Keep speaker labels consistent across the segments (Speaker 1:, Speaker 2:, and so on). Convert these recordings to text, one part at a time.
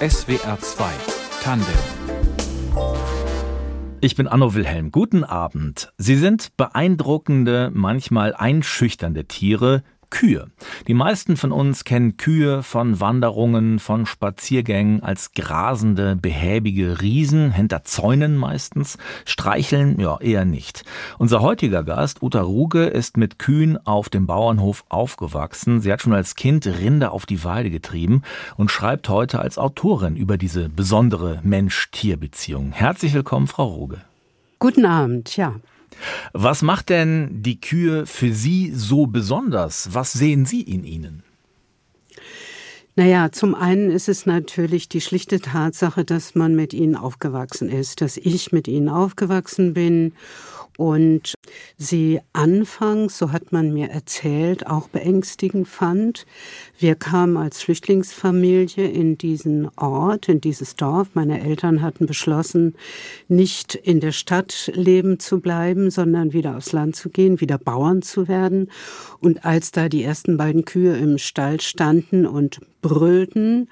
Speaker 1: SWR 2 Tandem ich bin Anno Wilhelm. Guten Abend. Sie sind beeindruckende, manchmal einschüchternde Tiere, Kühe. Die meisten von uns kennen Kühe von Wanderungen, von Spaziergängen als grasende, behäbige Riesen, hinter Zäunen meistens, streicheln ja eher nicht. Unser heutiger Gast, Uta Ruge, ist mit Kühen auf dem Bauernhof aufgewachsen. Sie hat schon als Kind Rinder auf die Weide getrieben und schreibt heute als Autorin über diese besondere Mensch-Tier-Beziehung. Herzlich willkommen, Frau Ruge.
Speaker 2: Guten Abend, ja.
Speaker 1: Was macht denn die Kühe für Sie so besonders? Was sehen Sie in ihnen?
Speaker 2: Naja, zum einen ist es natürlich die schlichte Tatsache, dass man mit ihnen aufgewachsen ist, dass ich mit ihnen aufgewachsen bin und sie anfangs, so hat man mir erzählt, auch beängstigend fand. Wir kamen als Flüchtlingsfamilie in diesen Ort, in dieses Dorf. Meine Eltern hatten beschlossen, nicht in der Stadt leben zu bleiben, sondern wieder aufs Land zu gehen, wieder Bauern zu werden. Und als da die ersten beiden Kühe im Stall standen und brüllten,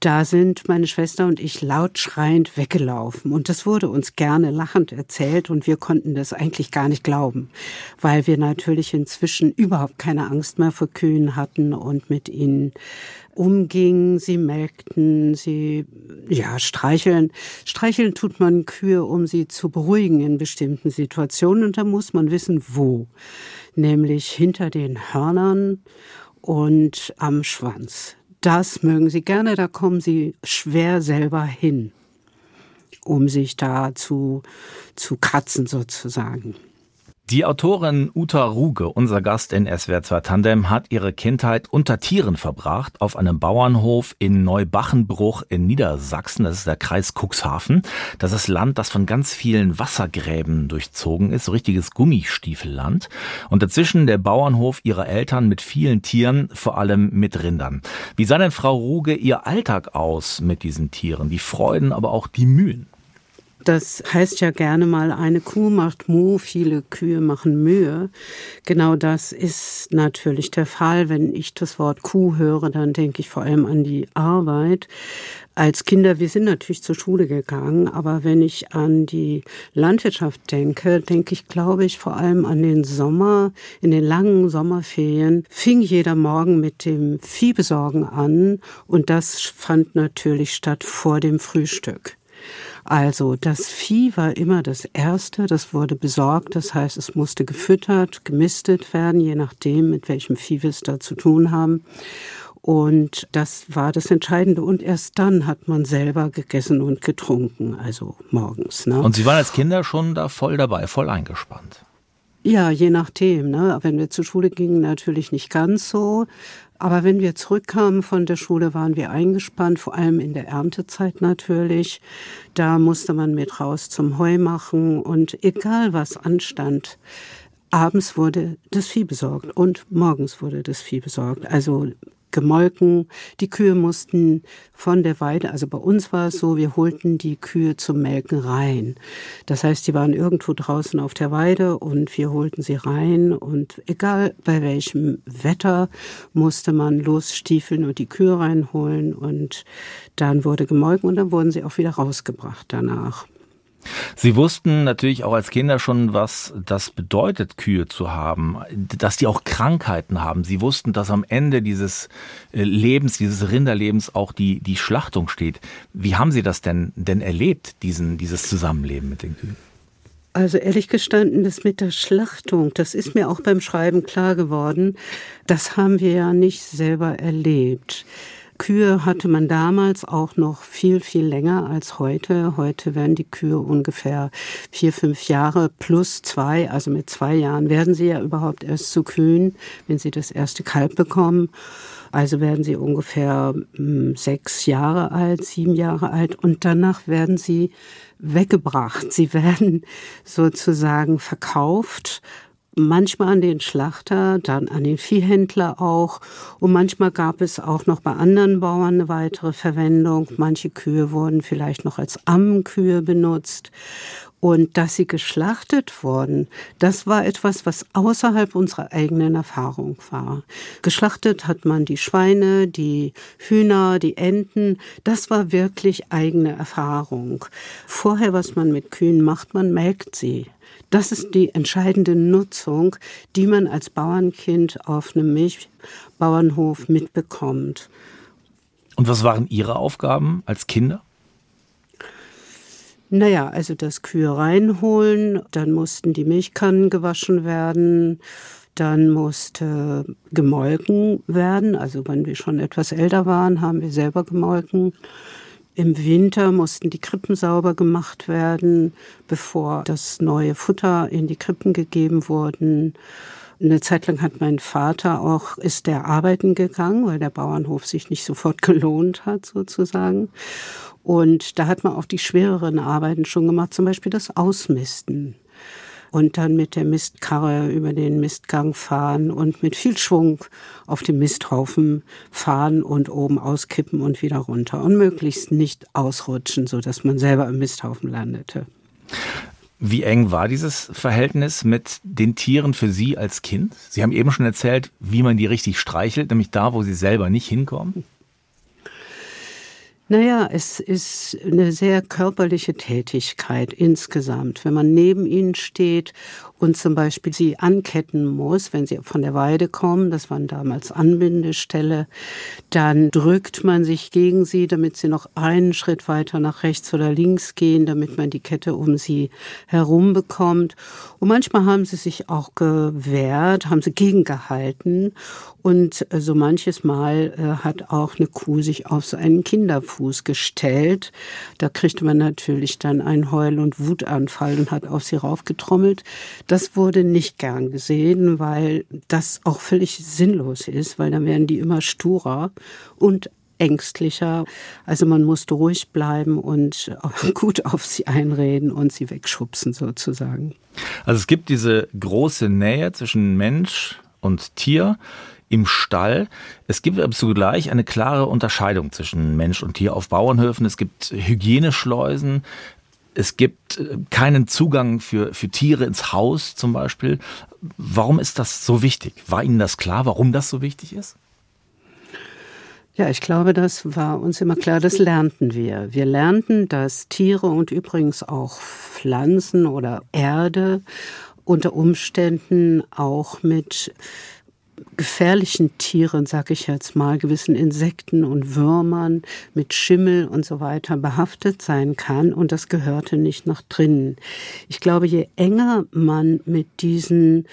Speaker 2: da sind meine Schwester und ich laut schreiend weggelaufen. Und das wurde uns gerne lachend erzählt und wir konnten das eigentlich gar nicht glauben, weil wir natürlich inzwischen überhaupt keine Angst mehr vor Kühen hatten und mit ihnen umgingen, sie melkten, sie, ja, streicheln. Streicheln tut man Kühe, um sie zu beruhigen in bestimmten Situationen und da muss man wissen, wo. Nämlich hinter den Hörnern und am Schwanz. Das mögen Sie gerne, da kommen Sie schwer selber hin, um sich da zu, zu kratzen sozusagen.
Speaker 1: Die Autorin Uta Ruge, unser Gast in SWR 2 Tandem, hat ihre Kindheit unter Tieren verbracht, auf einem Bauernhof in Neubachenbruch in Niedersachsen. Das ist der Kreis Cuxhaven. Das ist Land, das von ganz vielen Wassergräben durchzogen ist, so richtiges Gummistiefelland. Und dazwischen der Bauernhof ihrer Eltern mit vielen Tieren, vor allem mit Rindern. Wie sah denn Frau Ruge ihr Alltag aus mit diesen Tieren? Die Freuden, aber auch die Mühen?
Speaker 2: Das heißt ja gerne mal, eine Kuh macht Mu, viele Kühe machen Mühe. Genau das ist natürlich der Fall. Wenn ich das Wort Kuh höre, dann denke ich vor allem an die Arbeit. Als Kinder, wir sind natürlich zur Schule gegangen, aber wenn ich an die Landwirtschaft denke, denke ich, glaube ich, vor allem an den Sommer. In den langen Sommerferien fing jeder Morgen mit dem Viehbesorgen an und das fand natürlich statt vor dem Frühstück. Also das Vieh war immer das Erste, das wurde besorgt, das heißt, es musste gefüttert, gemistet werden, je nachdem, mit welchem Vieh wir es da zu tun haben. Und das war das Entscheidende. Und erst dann hat man selber gegessen und getrunken, also morgens. Ne?
Speaker 1: Und Sie waren als Kinder schon da voll dabei, voll eingespannt.
Speaker 2: Ja, je nachdem. Ne? Wenn wir zur Schule gingen, natürlich nicht ganz so. Aber wenn wir zurückkamen von der Schule, waren wir eingespannt, vor allem in der Erntezeit natürlich. Da musste man mit raus zum Heu machen und egal was anstand, abends wurde das Vieh besorgt und morgens wurde das Vieh besorgt. Also gemolken. Die Kühe mussten von der Weide, also bei uns war es so, wir holten die Kühe zum Melken rein. Das heißt, die waren irgendwo draußen auf der Weide und wir holten sie rein und egal bei welchem Wetter musste man losstiefeln und die Kühe reinholen und dann wurde gemolken und dann wurden sie auch wieder rausgebracht danach.
Speaker 1: Sie wussten natürlich auch als Kinder schon, was das bedeutet, Kühe zu haben, dass die auch Krankheiten haben. Sie wussten, dass am Ende dieses äh, Lebens, dieses Rinderlebens auch die, die Schlachtung steht. Wie haben Sie das denn, denn erlebt, diesen, dieses Zusammenleben mit den Kühen?
Speaker 2: Also ehrlich gestanden, das mit der Schlachtung, das ist mir auch beim Schreiben klar geworden. Das haben wir ja nicht selber erlebt. Kühe hatte man damals auch noch viel, viel länger als heute. Heute werden die Kühe ungefähr vier, fünf Jahre plus zwei, also mit zwei Jahren werden sie ja überhaupt erst zu Kühen, wenn sie das erste Kalb bekommen. Also werden sie ungefähr hm, sechs Jahre alt, sieben Jahre alt und danach werden sie weggebracht. Sie werden sozusagen verkauft manchmal an den Schlachter, dann an den Viehhändler auch. Und manchmal gab es auch noch bei anderen Bauern eine weitere Verwendung. Manche Kühe wurden vielleicht noch als Ammenkühe benutzt. Und dass sie geschlachtet wurden, das war etwas, was außerhalb unserer eigenen Erfahrung war. Geschlachtet hat man die Schweine, die Hühner, die Enten. Das war wirklich eigene Erfahrung. Vorher, was man mit Kühen macht, man melkt sie. Das ist die entscheidende Nutzung, die man als Bauernkind auf einem Milchbauernhof mitbekommt.
Speaker 1: Und was waren Ihre Aufgaben als Kinder?
Speaker 2: Naja, also das Kühe reinholen, dann mussten die Milchkannen gewaschen werden, dann musste gemolken werden. Also wenn wir schon etwas älter waren, haben wir selber gemolken. Im Winter mussten die Krippen sauber gemacht werden, bevor das neue Futter in die Krippen gegeben wurden. Eine Zeit lang hat mein Vater auch, ist der arbeiten gegangen, weil der Bauernhof sich nicht sofort gelohnt hat, sozusagen. Und da hat man auch die schwereren Arbeiten schon gemacht, zum Beispiel das Ausmisten. Und dann mit der Mistkarre über den Mistgang fahren und mit viel Schwung auf dem Misthaufen fahren und oben auskippen und wieder runter. Und möglichst nicht ausrutschen, so dass man selber im Misthaufen landete.
Speaker 1: Wie eng war dieses Verhältnis mit den Tieren für Sie als Kind? Sie haben eben schon erzählt, wie man die richtig streichelt, nämlich da, wo sie selber nicht hinkommen.
Speaker 2: Naja, es ist eine sehr körperliche Tätigkeit insgesamt. Wenn man neben ihnen steht und zum Beispiel sie anketten muss, wenn sie von der Weide kommen, das waren damals Anbindestelle, dann drückt man sich gegen sie, damit sie noch einen Schritt weiter nach rechts oder links gehen, damit man die Kette um sie herum bekommt. Und manchmal haben sie sich auch gewehrt, haben sie gegengehalten und so manches Mal äh, hat auch eine Kuh sich auf so einen Kinderfuß gestellt. Da kriegte man natürlich dann einen Heul- und Wutanfall und hat auf sie raufgetrommelt. Das wurde nicht gern gesehen, weil das auch völlig sinnlos ist, weil dann werden die immer sturer und ängstlicher. Also man musste ruhig bleiben und gut auf sie einreden und sie wegschubsen sozusagen.
Speaker 1: Also es gibt diese große Nähe zwischen Mensch und Tier im Stall. Es gibt aber zugleich eine klare Unterscheidung zwischen Mensch und Tier auf Bauernhöfen. Es gibt Hygieneschleusen, es gibt äh, keinen Zugang für, für Tiere ins Haus zum Beispiel. Warum ist das so wichtig? War Ihnen das klar, warum das so wichtig ist?
Speaker 2: Ja, ich glaube, das war uns immer klar, das lernten wir. Wir lernten, dass Tiere und übrigens auch Pflanzen oder Erde unter Umständen auch mit gefährlichen Tieren, sag ich jetzt mal, gewissen Insekten und Würmern mit Schimmel und so weiter behaftet sein kann und das gehörte nicht nach drinnen. Ich glaube, je enger man mit diesen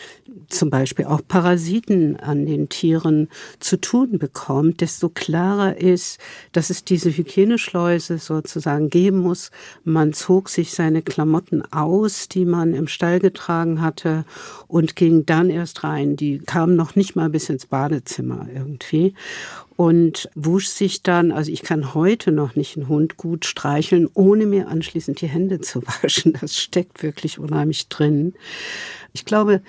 Speaker 2: zum Beispiel auch Parasiten an den Tieren zu tun bekommt, desto klarer ist, dass es diese Hygieneschleuse sozusagen geben muss. Man zog sich seine Klamotten aus, die man im Stall getragen hatte und ging dann erst rein. Die kamen noch nicht mal bis ins Badezimmer irgendwie und wusch sich dann, also ich kann heute noch nicht einen Hund gut streicheln, ohne mir anschließend die Hände zu waschen. Das steckt wirklich unheimlich drin. Ich glaube,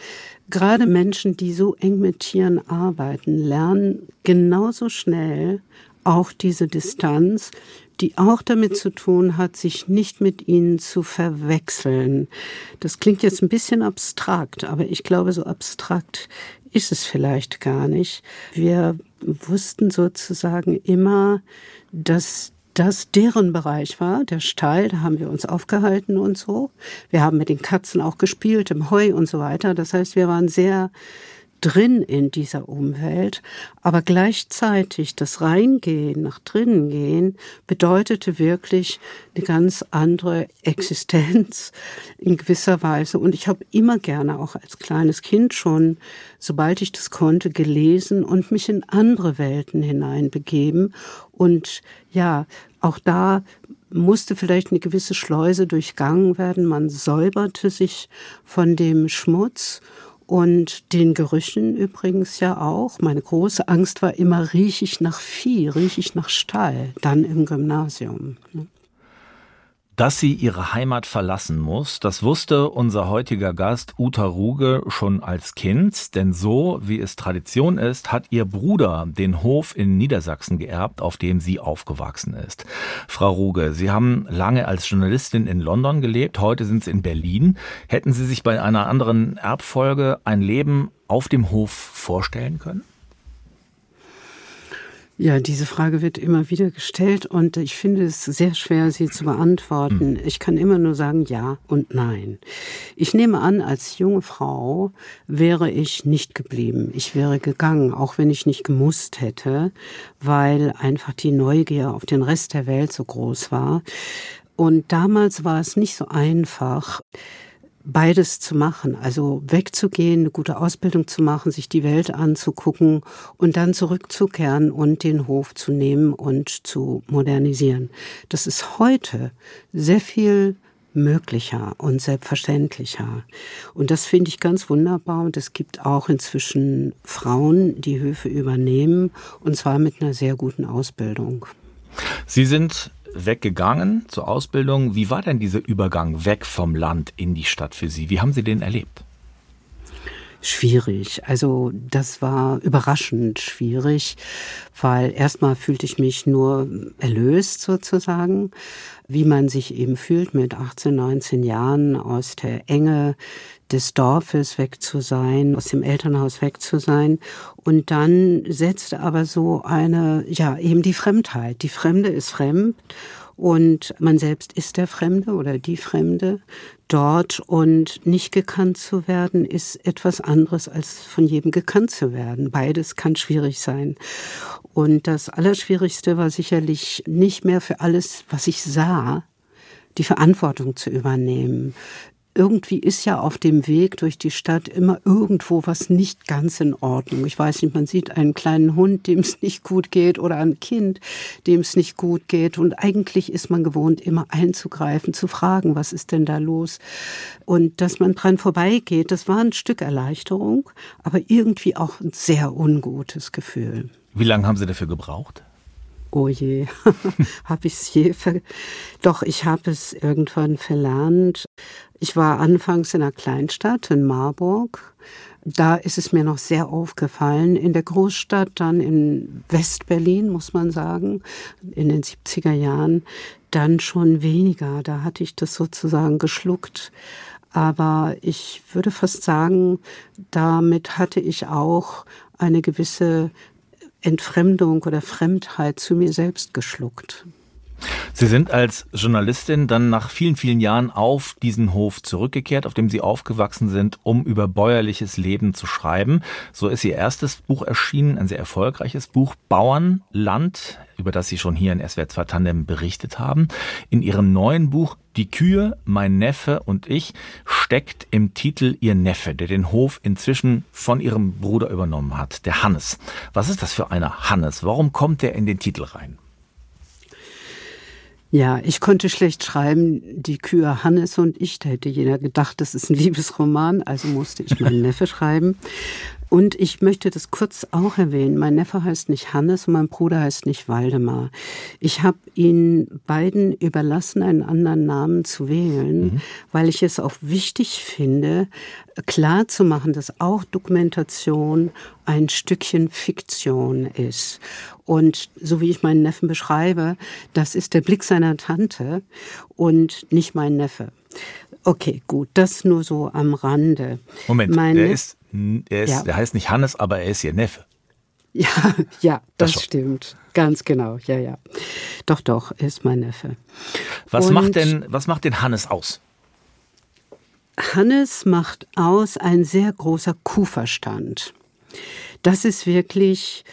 Speaker 2: gerade Menschen, die so eng mit Tieren arbeiten, lernen genauso schnell auch diese Distanz, die auch damit zu tun hat, sich nicht mit ihnen zu verwechseln. Das klingt jetzt ein bisschen abstrakt, aber ich glaube, so abstrakt ist es vielleicht gar nicht. Wir wussten sozusagen immer, dass das deren Bereich war, der Stall, da haben wir uns aufgehalten und so. Wir haben mit den Katzen auch gespielt, im Heu und so weiter. Das heißt, wir waren sehr drin in dieser Umwelt, aber gleichzeitig das Reingehen, nach drinnen gehen, bedeutete wirklich eine ganz andere Existenz in gewisser Weise. Und ich habe immer gerne auch als kleines Kind schon, sobald ich das konnte, gelesen und mich in andere Welten hineinbegeben. Und ja, auch da musste vielleicht eine gewisse Schleuse durchgangen werden. Man säuberte sich von dem Schmutz und den Gerüchen übrigens ja auch. Meine große Angst war immer, rieche ich nach Vieh, rieche ich nach Stall, dann im Gymnasium. Ne?
Speaker 1: Dass sie ihre Heimat verlassen muss, das wusste unser heutiger Gast Uta Ruge schon als Kind, denn so, wie es Tradition ist, hat ihr Bruder den Hof in Niedersachsen geerbt, auf dem sie aufgewachsen ist. Frau Ruge, Sie haben lange als Journalistin in London gelebt, heute sind Sie in Berlin. Hätten Sie sich bei einer anderen Erbfolge ein Leben auf dem Hof vorstellen können?
Speaker 2: Ja, diese Frage wird immer wieder gestellt und ich finde es sehr schwer, sie zu beantworten. Hm. Ich kann immer nur sagen ja und nein. Ich nehme an, als junge Frau wäre ich nicht geblieben. Ich wäre gegangen, auch wenn ich nicht gemusst hätte, weil einfach die Neugier auf den Rest der Welt so groß war. Und damals war es nicht so einfach, beides zu machen, also wegzugehen, eine gute Ausbildung zu machen, sich die Welt anzugucken und dann zurückzukehren und den Hof zu nehmen und zu modernisieren. Das ist heute sehr viel möglicher und selbstverständlicher. Und das finde ich ganz wunderbar. Und es gibt auch inzwischen Frauen, die Höfe übernehmen, und zwar mit einer sehr guten Ausbildung.
Speaker 1: Sie sind weggegangen zur Ausbildung. Wie war denn dieser Übergang weg vom Land in die Stadt für Sie? Wie haben Sie den erlebt?
Speaker 2: Schwierig. Also das war überraschend schwierig, weil erstmal fühlte ich mich nur erlöst sozusagen, wie man sich eben fühlt mit 18, 19 Jahren aus der Enge des Dorfes weg zu sein, aus dem Elternhaus weg zu sein. Und dann setzte aber so eine, ja, eben die Fremdheit. Die Fremde ist fremd und man selbst ist der Fremde oder die Fremde dort und nicht gekannt zu werden ist etwas anderes als von jedem gekannt zu werden. Beides kann schwierig sein. Und das Allerschwierigste war sicherlich nicht mehr für alles, was ich sah, die Verantwortung zu übernehmen, irgendwie ist ja auf dem Weg durch die Stadt immer irgendwo was nicht ganz in Ordnung. Ich weiß nicht, man sieht einen kleinen Hund, dem es nicht gut geht oder ein Kind, dem es nicht gut geht. Und eigentlich ist man gewohnt, immer einzugreifen, zu fragen, was ist denn da los? Und dass man dran vorbeigeht, das war ein Stück Erleichterung, aber irgendwie auch ein sehr ungutes Gefühl.
Speaker 1: Wie lange haben Sie dafür gebraucht?
Speaker 2: Oh je, habe ich es je ver Doch, ich habe es irgendwann verlernt. Ich war anfangs in einer Kleinstadt in Marburg. Da ist es mir noch sehr aufgefallen. In der Großstadt, dann in Westberlin, muss man sagen, in den 70er Jahren, dann schon weniger. Da hatte ich das sozusagen geschluckt. Aber ich würde fast sagen, damit hatte ich auch eine gewisse Entfremdung oder Fremdheit zu mir selbst geschluckt.
Speaker 1: Sie sind als Journalistin dann nach vielen, vielen Jahren auf diesen Hof zurückgekehrt, auf dem Sie aufgewachsen sind, um über bäuerliches Leben zu schreiben. So ist Ihr erstes Buch erschienen, ein sehr erfolgreiches Buch, Bauernland, über das Sie schon hier in SWR 2 Tandem berichtet haben. In Ihrem neuen Buch Die Kühe, mein Neffe und ich steckt im Titel Ihr Neffe, der den Hof inzwischen von Ihrem Bruder übernommen hat, der Hannes. Was ist das für einer Hannes? Warum kommt der in den Titel rein?
Speaker 2: Ja, ich konnte schlecht schreiben, die Kühe Hannes und ich. Da hätte jeder gedacht, das ist ein Liebesroman, also musste ich meinen Neffe schreiben. Und ich möchte das kurz auch erwähnen. Mein Neffe heißt nicht Hannes und mein Bruder heißt nicht Waldemar. Ich habe ihnen beiden überlassen, einen anderen Namen zu wählen, mhm. weil ich es auch wichtig finde, klar zu machen, dass auch Dokumentation ein Stückchen Fiktion ist. Und so wie ich meinen Neffen beschreibe, das ist der Blick seiner Tante und nicht mein Neffe. Okay, gut, das nur so am Rande.
Speaker 1: Moment, mein der ist er ist, ja. der heißt nicht Hannes, aber er ist ihr Neffe.
Speaker 2: Ja, ja, das, das stimmt. Ganz genau, ja, ja. Doch, doch, er ist mein Neffe.
Speaker 1: Was Und macht denn, was macht denn Hannes aus?
Speaker 2: Hannes macht aus ein sehr großer Kuhverstand. Das ist wirklich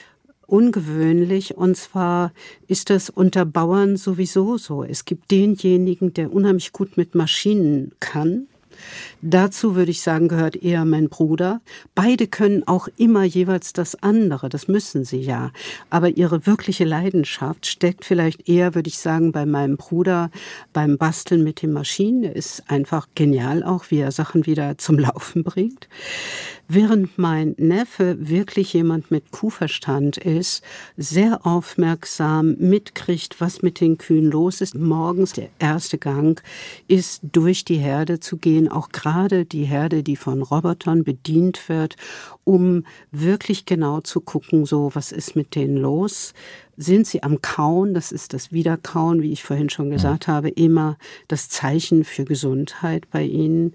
Speaker 2: ungewöhnlich und zwar ist das unter Bauern sowieso so. Es gibt denjenigen, der unheimlich gut mit Maschinen kann Dazu würde ich sagen, gehört eher mein Bruder. Beide können auch immer jeweils das andere, das müssen sie ja. Aber ihre wirkliche Leidenschaft steckt vielleicht eher, würde ich sagen, bei meinem Bruder beim Basteln mit den Maschinen. Er ist einfach genial auch, wie er Sachen wieder zum Laufen bringt. Während mein Neffe wirklich jemand mit Kuhverstand ist, sehr aufmerksam mitkriegt, was mit den Kühen los ist. Morgens der erste Gang ist, durch die Herde zu gehen, auch gerade die Herde, die von Robotern bedient wird, um wirklich genau zu gucken, so was ist mit denen los sind sie am Kauen, das ist das Wiederkauen, wie ich vorhin schon gesagt mhm. habe, immer das Zeichen für Gesundheit bei ihnen.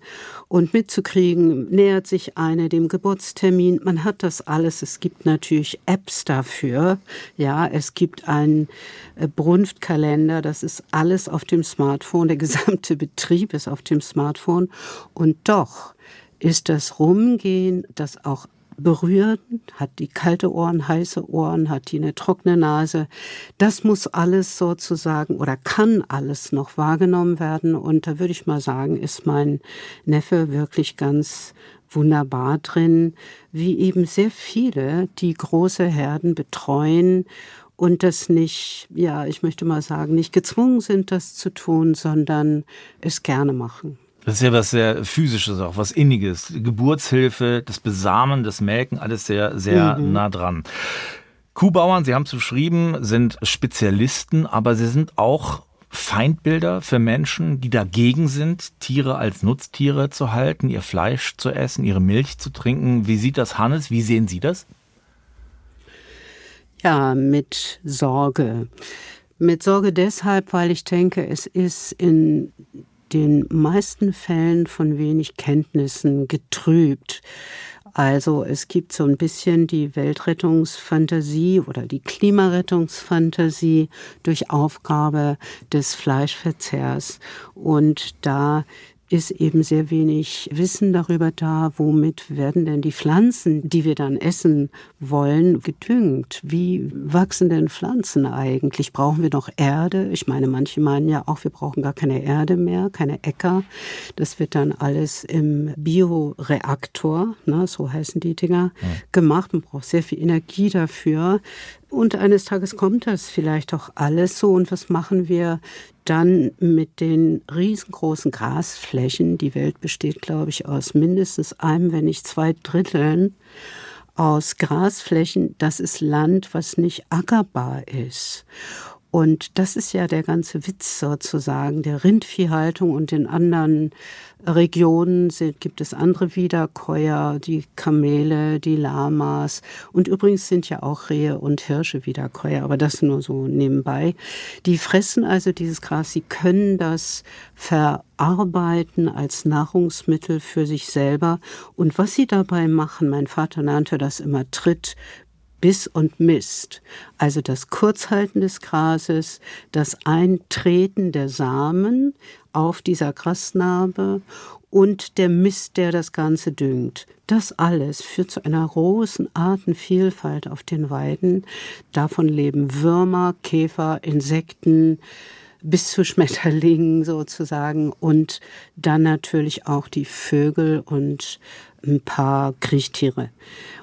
Speaker 2: Und mitzukriegen, nähert sich eine dem Geburtstermin. Man hat das alles. Es gibt natürlich Apps dafür. Ja, es gibt einen äh, Brunftkalender. Das ist alles auf dem Smartphone. Der gesamte Betrieb ist auf dem Smartphone. Und doch ist das Rumgehen, das auch berühren, hat die kalte Ohren, heiße Ohren, hat die eine trockene Nase. Das muss alles sozusagen oder kann alles noch wahrgenommen werden. Und da würde ich mal sagen, ist mein Neffe wirklich ganz wunderbar drin, wie eben sehr viele, die große Herden betreuen und das nicht, ja, ich möchte mal sagen, nicht gezwungen sind, das zu tun, sondern es gerne machen.
Speaker 1: Das ist ja was sehr physisches, auch was inniges. Geburtshilfe, das Besamen, das Melken, alles sehr, sehr mhm. nah dran. Kuhbauern, Sie haben es beschrieben, sind Spezialisten, aber sie sind auch Feindbilder für Menschen, die dagegen sind, Tiere als Nutztiere zu halten, ihr Fleisch zu essen, ihre Milch zu trinken. Wie sieht das Hannes? Wie sehen Sie das?
Speaker 2: Ja, mit Sorge. Mit Sorge deshalb, weil ich denke, es ist in den meisten Fällen von wenig Kenntnissen getrübt. Also es gibt so ein bisschen die Weltrettungsfantasie oder die Klimarettungsfantasie durch Aufgabe des Fleischverzehrs. Und da ist eben sehr wenig Wissen darüber da, womit werden denn die Pflanzen, die wir dann essen wollen, gedüngt. Wie wachsen denn Pflanzen eigentlich? Brauchen wir noch Erde? Ich meine, manche meinen ja auch, wir brauchen gar keine Erde mehr, keine Äcker. Das wird dann alles im Bioreaktor, ne, so heißen die Dinger, ja. gemacht. Man braucht sehr viel Energie dafür. Und eines Tages kommt das vielleicht auch alles so. Und was machen wir dann mit den riesengroßen Grasflächen? Die Welt besteht, glaube ich, aus mindestens einem, wenn nicht zwei Dritteln aus Grasflächen. Das ist Land, was nicht ackerbar ist. Und das ist ja der ganze Witz sozusagen der Rindviehhaltung und in anderen Regionen sind, gibt es andere Wiederkäuer, die Kamele, die Lamas und übrigens sind ja auch Rehe und Hirsche Wiederkäuer, aber das nur so nebenbei. Die fressen also dieses Gras, sie können das verarbeiten als Nahrungsmittel für sich selber und was sie dabei machen, mein Vater nannte das immer Tritt, Biss und Mist, also das Kurzhalten des Grases, das Eintreten der Samen auf dieser Grasnarbe und der Mist, der das Ganze düngt. Das alles führt zu einer großen Artenvielfalt auf den Weiden. Davon leben Würmer, Käfer, Insekten, bis zu Schmetterlingen sozusagen und dann natürlich auch die Vögel und ein paar Kriechtiere.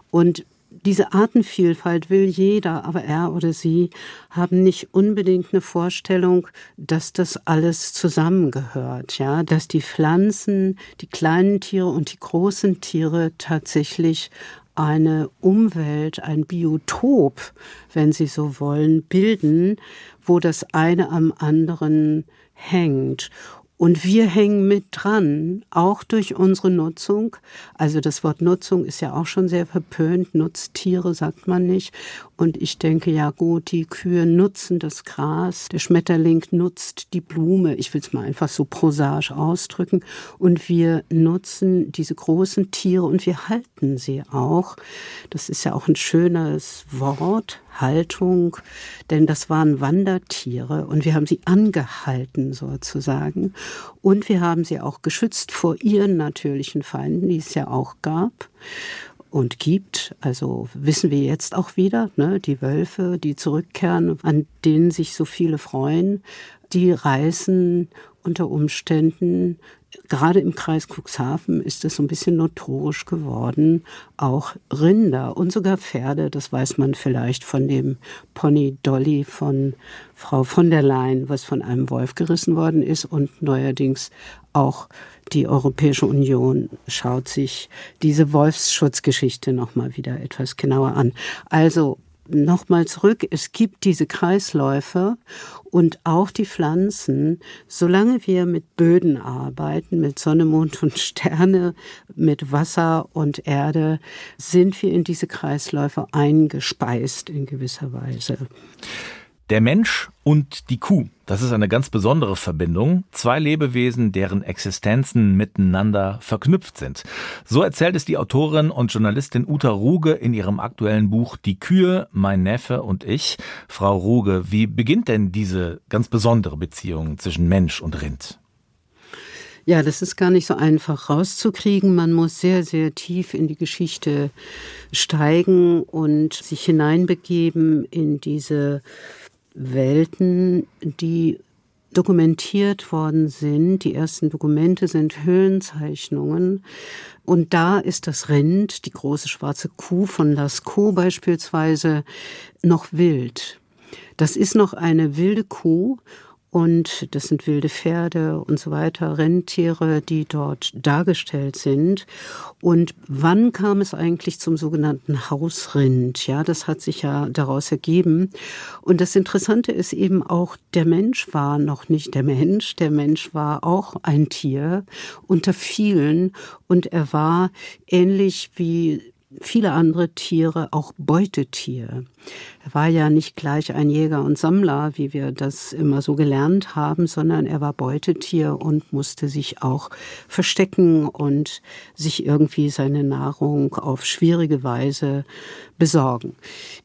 Speaker 2: Und diese Artenvielfalt will jeder, aber er oder sie haben nicht unbedingt eine Vorstellung, dass das alles zusammengehört, ja, dass die Pflanzen, die kleinen Tiere und die großen Tiere tatsächlich eine Umwelt, ein Biotop, wenn Sie so wollen, bilden, wo das eine am anderen hängt. Und wir hängen mit dran, auch durch unsere Nutzung. Also das Wort Nutzung ist ja auch schon sehr verpönt. Nutztiere sagt man nicht. Und ich denke, ja gut, die Kühe nutzen das Gras, der Schmetterling nutzt die Blume. Ich will es mal einfach so prosaisch ausdrücken. Und wir nutzen diese großen Tiere und wir halten sie auch. Das ist ja auch ein schönes Wort, Haltung, denn das waren Wandertiere und wir haben sie angehalten sozusagen. Und wir haben sie auch geschützt vor ihren natürlichen Feinden, die es ja auch gab und gibt. Also wissen wir jetzt auch wieder, ne, die Wölfe, die zurückkehren, an denen sich so viele freuen, die reißen unter Umständen gerade im Kreis Cuxhaven ist es so ein bisschen notorisch geworden, auch Rinder und sogar Pferde, das weiß man vielleicht von dem Pony Dolly von Frau von der Leyen, was von einem Wolf gerissen worden ist und neuerdings auch die Europäische Union schaut sich diese Wolfsschutzgeschichte noch mal wieder etwas genauer an. Also nochmal zurück, es gibt diese Kreisläufe und auch die Pflanzen, solange wir mit Böden arbeiten, mit Sonne, Mond und Sterne, mit Wasser und Erde, sind wir in diese Kreisläufe eingespeist in gewisser Weise.
Speaker 1: Der Mensch und die Kuh, das ist eine ganz besondere Verbindung. Zwei Lebewesen, deren Existenzen miteinander verknüpft sind. So erzählt es die Autorin und Journalistin Uta Ruge in ihrem aktuellen Buch Die Kühe, mein Neffe und ich. Frau Ruge, wie beginnt denn diese ganz besondere Beziehung zwischen Mensch und Rind?
Speaker 2: Ja, das ist gar nicht so einfach rauszukriegen. Man muss sehr, sehr tief in die Geschichte steigen und sich hineinbegeben in diese Welten, die dokumentiert worden sind. Die ersten Dokumente sind Höhlenzeichnungen. Und da ist das Rind, die große schwarze Kuh von Lascaux beispielsweise, noch wild. Das ist noch eine wilde Kuh und das sind wilde Pferde und so weiter, Rentiere, die dort dargestellt sind. Und wann kam es eigentlich zum sogenannten Hausrind? Ja, das hat sich ja daraus ergeben. Und das Interessante ist eben auch, der Mensch war noch nicht der Mensch. Der Mensch war auch ein Tier unter vielen. Und er war ähnlich wie viele andere Tiere auch Beutetier. Er war ja nicht gleich ein Jäger und Sammler, wie wir das immer so gelernt haben, sondern er war Beutetier und musste sich auch verstecken und sich irgendwie seine Nahrung auf schwierige Weise besorgen.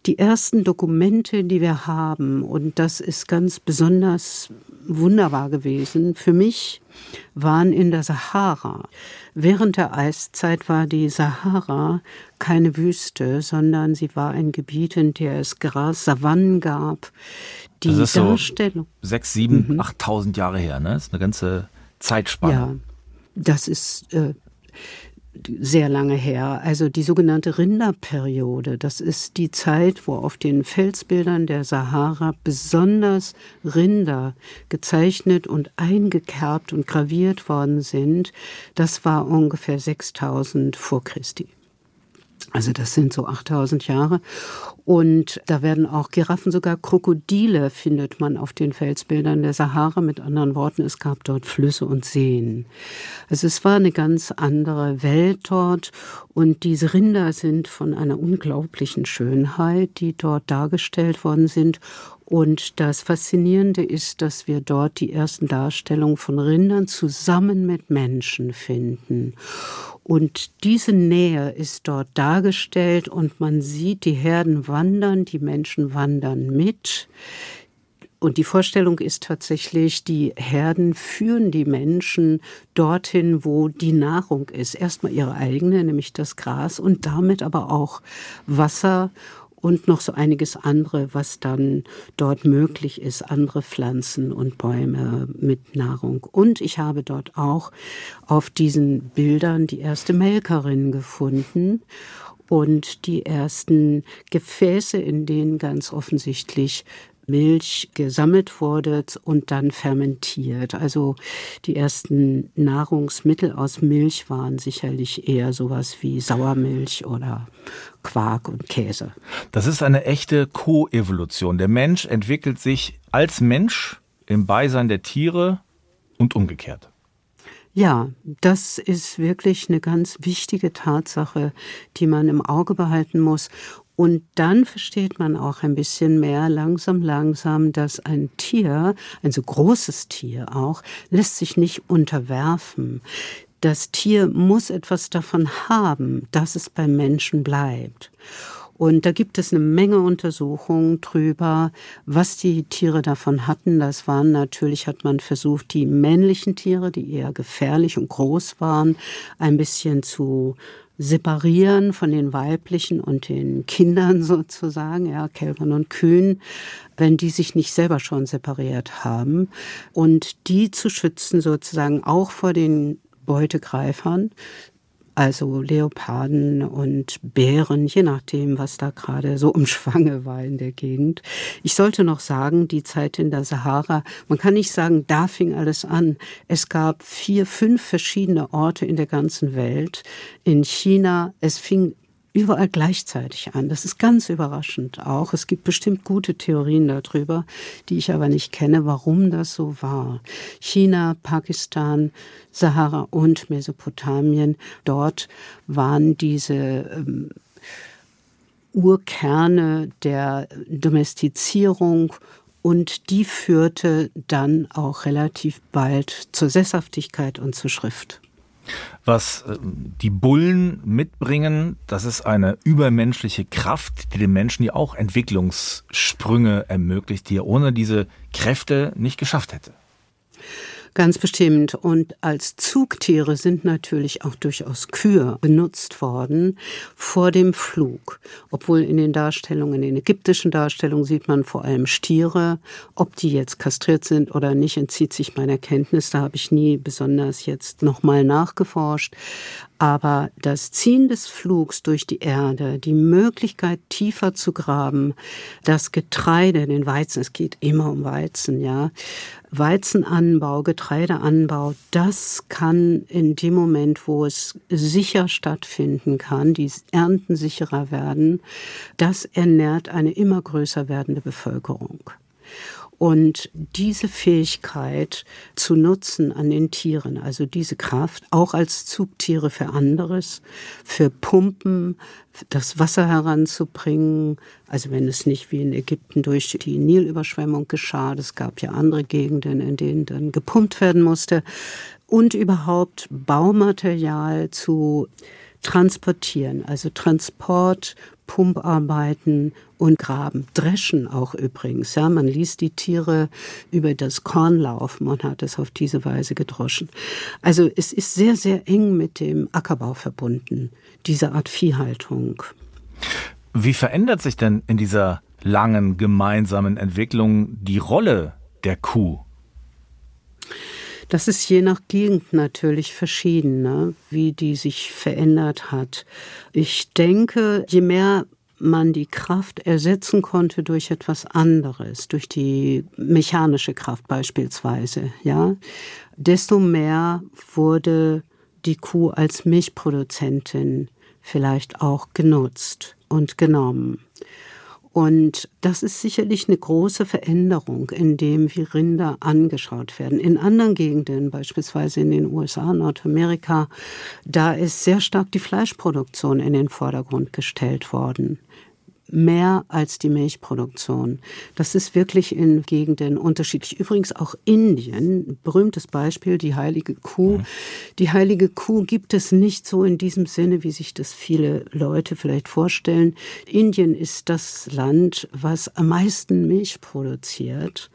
Speaker 2: Die ersten Dokumente, die wir haben, und das ist ganz besonders wunderbar gewesen für mich, waren in der Sahara. Während der Eiszeit war die Sahara keine Wüste, sondern sie war ein Gebiet, in der es Gras, Savannen gab.
Speaker 1: Die das ist Darstellung. So sechs, sieben, mhm. achttausend Jahre her, ne? Das ist eine ganze Zeitspanne.
Speaker 2: Ja, das ist äh, sehr lange her. Also die sogenannte Rinderperiode, das ist die Zeit, wo auf den Felsbildern der Sahara besonders Rinder gezeichnet und eingekerbt und graviert worden sind. Das war ungefähr 6000 vor Christi. Also das sind so 8000 Jahre. Und da werden auch Giraffen, sogar Krokodile findet man auf den Felsbildern der Sahara. Mit anderen Worten, es gab dort Flüsse und Seen. Also es war eine ganz andere Welt dort. Und diese Rinder sind von einer unglaublichen Schönheit, die dort dargestellt worden sind. Und das Faszinierende ist, dass wir dort die ersten Darstellungen von Rindern zusammen mit Menschen finden. Und diese Nähe ist dort dargestellt und man sieht, die Herden wandern, die Menschen wandern mit. Und die Vorstellung ist tatsächlich, die Herden führen die Menschen dorthin, wo die Nahrung ist. Erstmal ihre eigene, nämlich das Gras und damit aber auch Wasser und noch so einiges andere, was dann dort möglich ist, andere Pflanzen und Bäume mit Nahrung. Und ich habe dort auch auf diesen Bildern die erste Melkerin gefunden und die ersten Gefäße, in denen ganz offensichtlich Milch gesammelt wurde und dann fermentiert. Also die ersten Nahrungsmittel aus Milch waren sicherlich eher sowas wie Sauermilch oder Quark und Käse.
Speaker 1: Das ist eine echte Koevolution. Der Mensch entwickelt sich als Mensch im Beisein der Tiere und umgekehrt.
Speaker 2: Ja, das ist wirklich eine ganz wichtige Tatsache, die man im Auge behalten muss. Und dann versteht man auch ein bisschen mehr langsam, langsam, dass ein Tier, ein so großes Tier auch, lässt sich nicht unterwerfen. Das Tier muss etwas davon haben, dass es beim Menschen bleibt. Und da gibt es eine Menge Untersuchungen drüber, was die Tiere davon hatten. Das waren natürlich, hat man versucht, die männlichen Tiere, die eher gefährlich und groß waren, ein bisschen zu separieren von den weiblichen und den Kindern sozusagen, ja, Kälbern und Kühen, wenn die sich nicht selber schon separiert haben. Und die zu schützen sozusagen auch vor den Beutegreifern, also Leoparden und Bären, je nachdem, was da gerade so umschwange war in der Gegend. Ich sollte noch sagen, die Zeit in der Sahara, man kann nicht sagen, da fing alles an. Es gab vier, fünf verschiedene Orte in der ganzen Welt. In China, es fing überall gleichzeitig an. Das ist ganz überraschend auch. Es gibt bestimmt gute Theorien darüber, die ich aber nicht kenne, warum das so war. China, Pakistan, Sahara und Mesopotamien, dort waren diese ähm, Urkerne der Domestizierung und die führte dann auch relativ bald zur Sesshaftigkeit und zur Schrift.
Speaker 1: Was äh, die Bullen mitbringen, das ist eine übermenschliche Kraft, die den Menschen ja auch Entwicklungssprünge ermöglicht, die er ohne diese Kräfte nicht geschafft hätte.
Speaker 2: Ganz bestimmt. Und als Zugtiere sind natürlich auch durchaus Kühe benutzt worden vor dem Flug. Obwohl in den Darstellungen, in den ägyptischen Darstellungen sieht man vor allem Stiere. Ob die jetzt kastriert sind oder nicht, entzieht sich meiner Kenntnis. Da habe ich nie besonders jetzt nochmal nachgeforscht. Aber das Ziehen des Flugs durch die Erde, die Möglichkeit tiefer zu graben, das Getreide, den Weizen, es geht immer um Weizen, ja, Weizenanbau, Getreideanbau, das kann in dem Moment, wo es sicher stattfinden kann, die Ernten sicherer werden, das ernährt eine immer größer werdende Bevölkerung. Und diese Fähigkeit zu nutzen an den Tieren, also diese Kraft, auch als Zugtiere für anderes, für Pumpen, das Wasser heranzubringen, also wenn es nicht wie in Ägypten durch die Nilüberschwemmung geschah, es gab ja andere Gegenden, in denen dann gepumpt werden musste, und überhaupt Baumaterial zu transportieren, also Transport, Pumparbeiten und Graben, Dreschen auch übrigens. Ja, man ließ die Tiere über das Korn laufen und hat es auf diese Weise gedroschen. Also es ist sehr, sehr eng mit dem Ackerbau verbunden, diese Art Viehhaltung.
Speaker 1: Wie verändert sich denn in dieser langen gemeinsamen Entwicklung die Rolle der Kuh?
Speaker 2: Das ist je nach Gegend natürlich verschieden, ne? wie die sich verändert hat. Ich denke, je mehr man die Kraft ersetzen konnte durch etwas anderes, durch die mechanische Kraft beispielsweise, ja, desto mehr wurde die Kuh als Milchproduzentin vielleicht auch genutzt und genommen. Und das ist sicherlich eine große Veränderung, indem wie Rinder angeschaut werden. In anderen Gegenden, beispielsweise in den USA, Nordamerika, da ist sehr stark die Fleischproduktion in den Vordergrund gestellt worden mehr als die Milchproduktion. Das ist wirklich in Gegenden unterschiedlich. Übrigens auch Indien, berühmtes Beispiel, die heilige Kuh. Mhm. Die heilige Kuh gibt es nicht so in diesem Sinne, wie sich das viele Leute vielleicht vorstellen. Indien ist das Land, was am meisten Milch produziert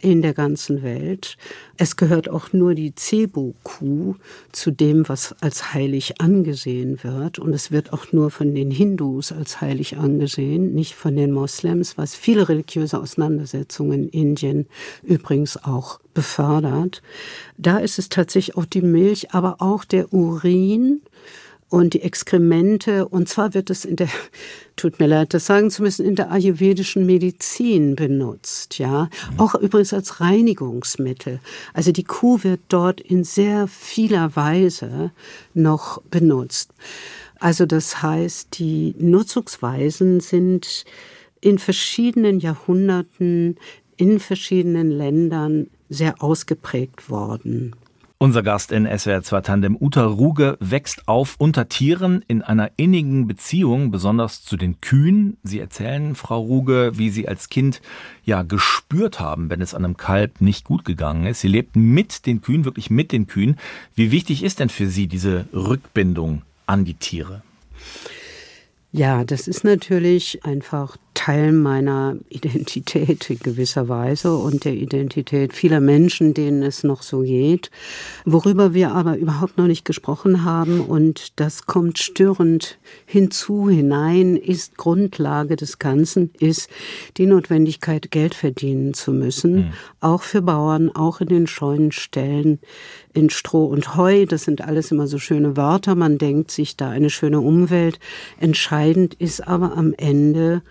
Speaker 2: in der ganzen Welt. Es gehört auch nur die Cebu-Kuh zu dem, was als heilig angesehen wird. Und es wird auch nur von den Hindus als heilig angesehen, nicht von den Moslems, was viele religiöse Auseinandersetzungen in Indien übrigens auch befördert. Da ist es tatsächlich auch die Milch, aber auch der Urin und die Exkremente. Und zwar wird es in der, tut mir leid, das sagen zu müssen, in der ayurvedischen Medizin benutzt, ja. Auch übrigens als Reinigungsmittel. Also die Kuh wird dort in sehr vieler Weise noch benutzt. Also das heißt, die Nutzungsweisen sind in verschiedenen Jahrhunderten in verschiedenen Ländern sehr ausgeprägt worden.
Speaker 1: Unser Gast in SWR 2 Tandem, Uta Ruge, wächst auf unter Tieren in einer innigen Beziehung, besonders zu den Kühen. Sie erzählen, Frau Ruge, wie Sie als Kind ja gespürt haben, wenn es einem Kalb nicht gut gegangen ist. Sie lebten mit den Kühen, wirklich mit den Kühen. Wie wichtig ist denn für Sie diese Rückbindung an die Tiere?
Speaker 2: Ja, das ist natürlich einfach Teil meiner Identität in gewisser Weise und der Identität vieler Menschen, denen es noch so geht. Worüber wir aber überhaupt noch nicht gesprochen haben und das kommt störend hinzu, hinein, ist Grundlage des Ganzen, ist die Notwendigkeit, Geld verdienen zu müssen, mhm. auch für Bauern, auch in den Scheunenstellen, in Stroh und Heu. Das sind alles immer so schöne Wörter. Man denkt sich da eine schöne Umwelt. Entscheidend ist aber am Ende,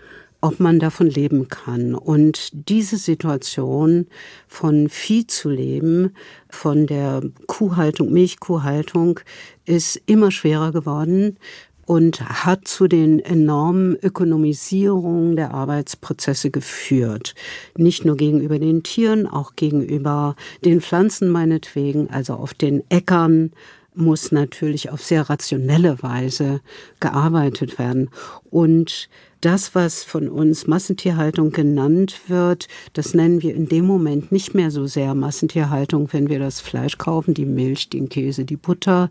Speaker 2: ob man davon leben kann. Und diese Situation von Vieh zu leben, von der Kuhhaltung, Milchkuhhaltung, ist immer schwerer geworden und hat zu den enormen Ökonomisierungen der Arbeitsprozesse geführt. Nicht nur gegenüber den Tieren, auch gegenüber den Pflanzen meinetwegen, also auf den Äckern, muss natürlich auf sehr rationelle Weise gearbeitet werden. Und das, was von uns Massentierhaltung genannt wird, das nennen wir in dem Moment nicht mehr so sehr Massentierhaltung, wenn wir das Fleisch kaufen, die Milch, den Käse, die Butter,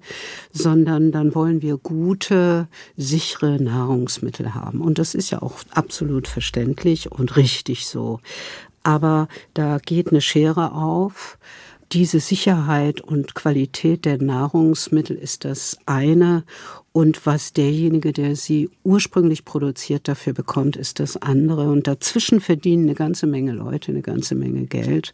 Speaker 2: sondern dann wollen wir gute, sichere Nahrungsmittel haben. Und das ist ja auch absolut verständlich und richtig so. Aber da geht eine Schere auf diese Sicherheit und Qualität der Nahrungsmittel ist das eine. Und was derjenige, der sie ursprünglich produziert, dafür bekommt, ist das andere. Und dazwischen verdienen eine ganze Menge Leute eine ganze Menge Geld.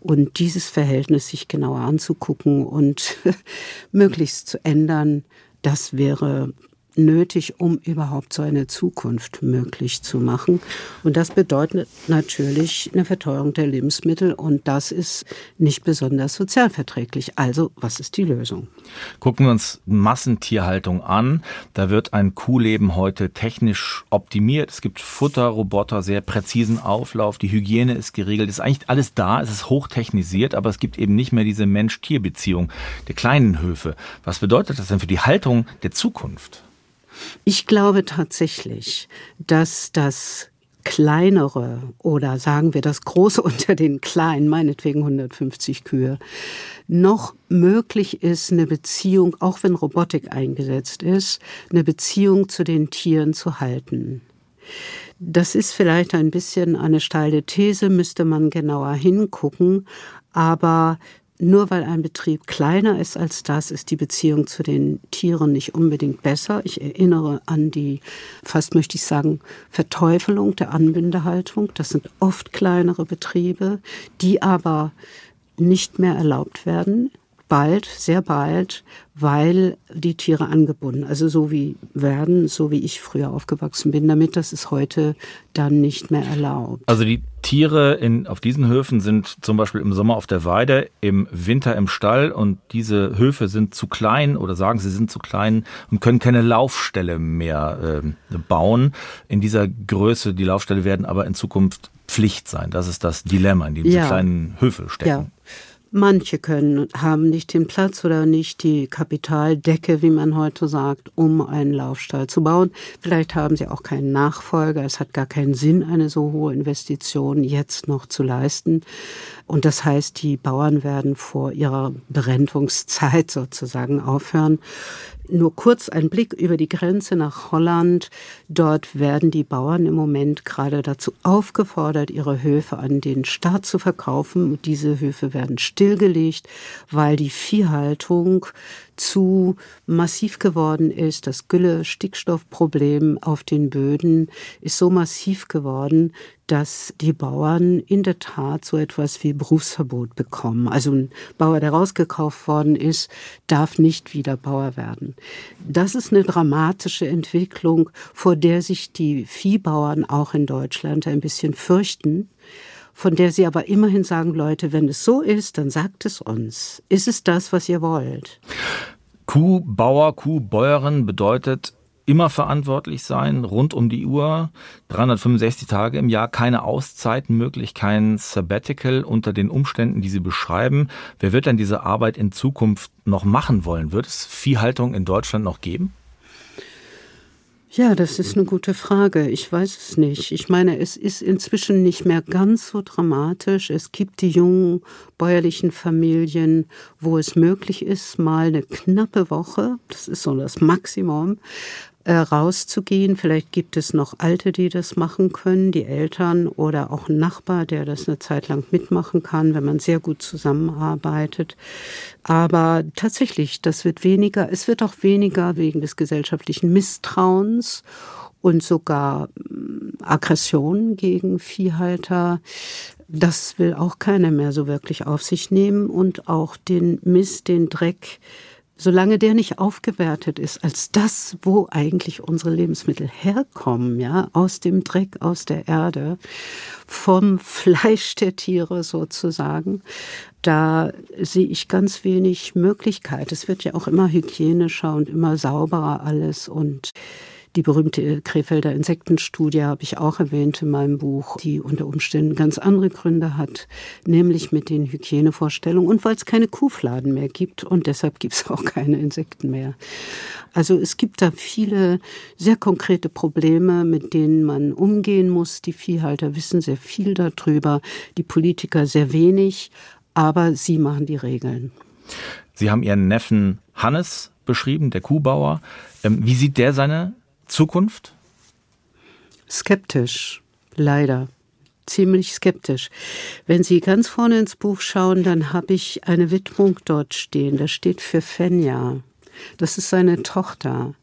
Speaker 2: Und dieses Verhältnis sich genauer anzugucken und möglichst zu ändern, das wäre nötig, um überhaupt so eine Zukunft möglich zu machen. Und das bedeutet natürlich eine Verteuerung der Lebensmittel und das ist nicht besonders sozialverträglich. Also, was ist die Lösung?
Speaker 1: Gucken wir uns Massentierhaltung an. Da wird ein Kuhleben heute technisch optimiert. Es gibt Futterroboter, sehr präzisen Auflauf. Die Hygiene ist geregelt. Ist eigentlich alles da. Es ist hochtechnisiert, aber es gibt eben nicht mehr diese Mensch-Tier-Beziehung der kleinen Höfe. Was bedeutet das denn für die Haltung der Zukunft?
Speaker 2: Ich glaube tatsächlich, dass das kleinere oder sagen wir das große unter den kleinen, meinetwegen 150 Kühe, noch möglich ist, eine Beziehung, auch wenn Robotik eingesetzt ist, eine Beziehung zu den Tieren zu halten. Das ist vielleicht ein bisschen eine steile These, müsste man genauer hingucken, aber nur weil ein Betrieb kleiner ist als das, ist die Beziehung zu den Tieren nicht unbedingt besser. Ich erinnere an die, fast möchte ich sagen, Verteufelung der Anbindehaltung. Das sind oft kleinere Betriebe, die aber nicht mehr erlaubt werden bald, sehr bald, weil die Tiere angebunden, also so wie werden, so wie ich früher aufgewachsen bin, damit das ist heute dann nicht mehr erlaubt.
Speaker 1: Also die Tiere in, auf diesen Höfen sind zum Beispiel im Sommer auf der Weide, im Winter im Stall und diese Höfe sind zu klein oder sagen sie sind zu klein und können keine Laufstelle mehr äh, bauen. In dieser Größe, die Laufstelle werden aber in Zukunft Pflicht sein. Das ist das Dilemma, in dem ja. diese kleinen Höfe stecken. Ja.
Speaker 2: Manche können, haben nicht den Platz oder nicht die Kapitaldecke, wie man heute sagt, um einen Laufstall zu bauen. Vielleicht haben sie auch keinen Nachfolger. Es hat gar keinen Sinn, eine so hohe Investition jetzt noch zu leisten. Und das heißt, die Bauern werden vor ihrer Berentungszeit sozusagen aufhören. Nur kurz ein Blick über die Grenze nach Holland. Dort werden die Bauern im Moment gerade dazu aufgefordert, ihre Höfe an den Staat zu verkaufen. Diese Höfe werden stillgelegt, weil die Viehhaltung zu massiv geworden ist. Das Gülle-Stickstoffproblem auf den Böden ist so massiv geworden, dass die Bauern in der Tat so etwas wie Berufsverbot bekommen. Also ein Bauer, der rausgekauft worden ist, darf nicht wieder Bauer werden. Das ist eine dramatische Entwicklung, vor der sich die Viehbauern auch in Deutschland ein bisschen fürchten von der sie aber immerhin sagen, Leute, wenn es so ist, dann sagt es uns. Ist es das, was ihr wollt?
Speaker 1: Kuhbauer, Kuhbäuerin bedeutet immer verantwortlich sein, rund um die Uhr, 365 Tage im Jahr, keine Auszeiten möglich, kein Sabbatical unter den Umständen, die Sie beschreiben. Wer wird denn diese Arbeit in Zukunft noch machen wollen? Wird es Viehhaltung in Deutschland noch geben?
Speaker 2: Ja, das ist eine gute Frage. Ich weiß es nicht. Ich meine, es ist inzwischen nicht mehr ganz so dramatisch. Es gibt die jungen bäuerlichen Familien, wo es möglich ist, mal eine knappe Woche, das ist so das Maximum, äh, rauszugehen. Vielleicht gibt es noch Alte, die das machen können, die Eltern oder auch ein Nachbar, der das eine Zeit lang mitmachen kann, wenn man sehr gut zusammenarbeitet. Aber tatsächlich, das wird weniger. Es wird auch weniger wegen des gesellschaftlichen Misstrauens und sogar mm, Aggression gegen Viehhalter. Das will auch keiner mehr so wirklich auf sich nehmen und auch den Mist, den Dreck, solange der nicht aufgewertet ist als das, wo eigentlich unsere Lebensmittel herkommen, ja, aus dem Dreck, aus der Erde, vom Fleisch der Tiere sozusagen, da sehe ich ganz wenig Möglichkeit. Es wird ja auch immer hygienischer und immer sauberer alles und die berühmte Krefelder Insektenstudie habe ich auch erwähnt in meinem Buch, die unter Umständen ganz andere Gründe hat, nämlich mit den Hygienevorstellungen und weil es keine Kuhfladen mehr gibt und deshalb gibt es auch keine Insekten mehr. Also es gibt da viele sehr konkrete Probleme, mit denen man umgehen muss. Die Viehhalter wissen sehr viel darüber, die Politiker sehr wenig, aber sie machen die Regeln.
Speaker 1: Sie haben Ihren Neffen Hannes beschrieben, der Kuhbauer. Ähm, wie sieht der seine Zukunft?
Speaker 2: Skeptisch, leider. Ziemlich skeptisch. Wenn Sie ganz vorne ins Buch schauen, dann habe ich eine Widmung dort stehen. Das steht für Fenja. Das ist seine Tochter.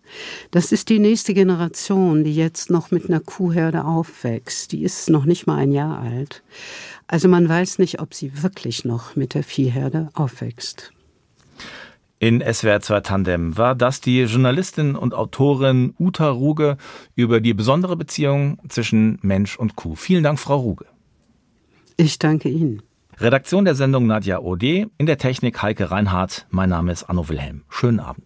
Speaker 2: Das ist die nächste Generation, die jetzt noch mit einer Kuhherde aufwächst. Die ist noch nicht mal ein Jahr alt. Also man weiß nicht, ob sie wirklich noch mit der Viehherde aufwächst.
Speaker 1: In SWR 2 Tandem war das die Journalistin und Autorin Uta Ruge über die besondere Beziehung zwischen Mensch und Kuh. Vielen Dank, Frau Ruge.
Speaker 2: Ich danke Ihnen.
Speaker 1: Redaktion der Sendung Nadja Ode, in der Technik Heike Reinhardt. Mein Name ist Anno Wilhelm. Schönen Abend.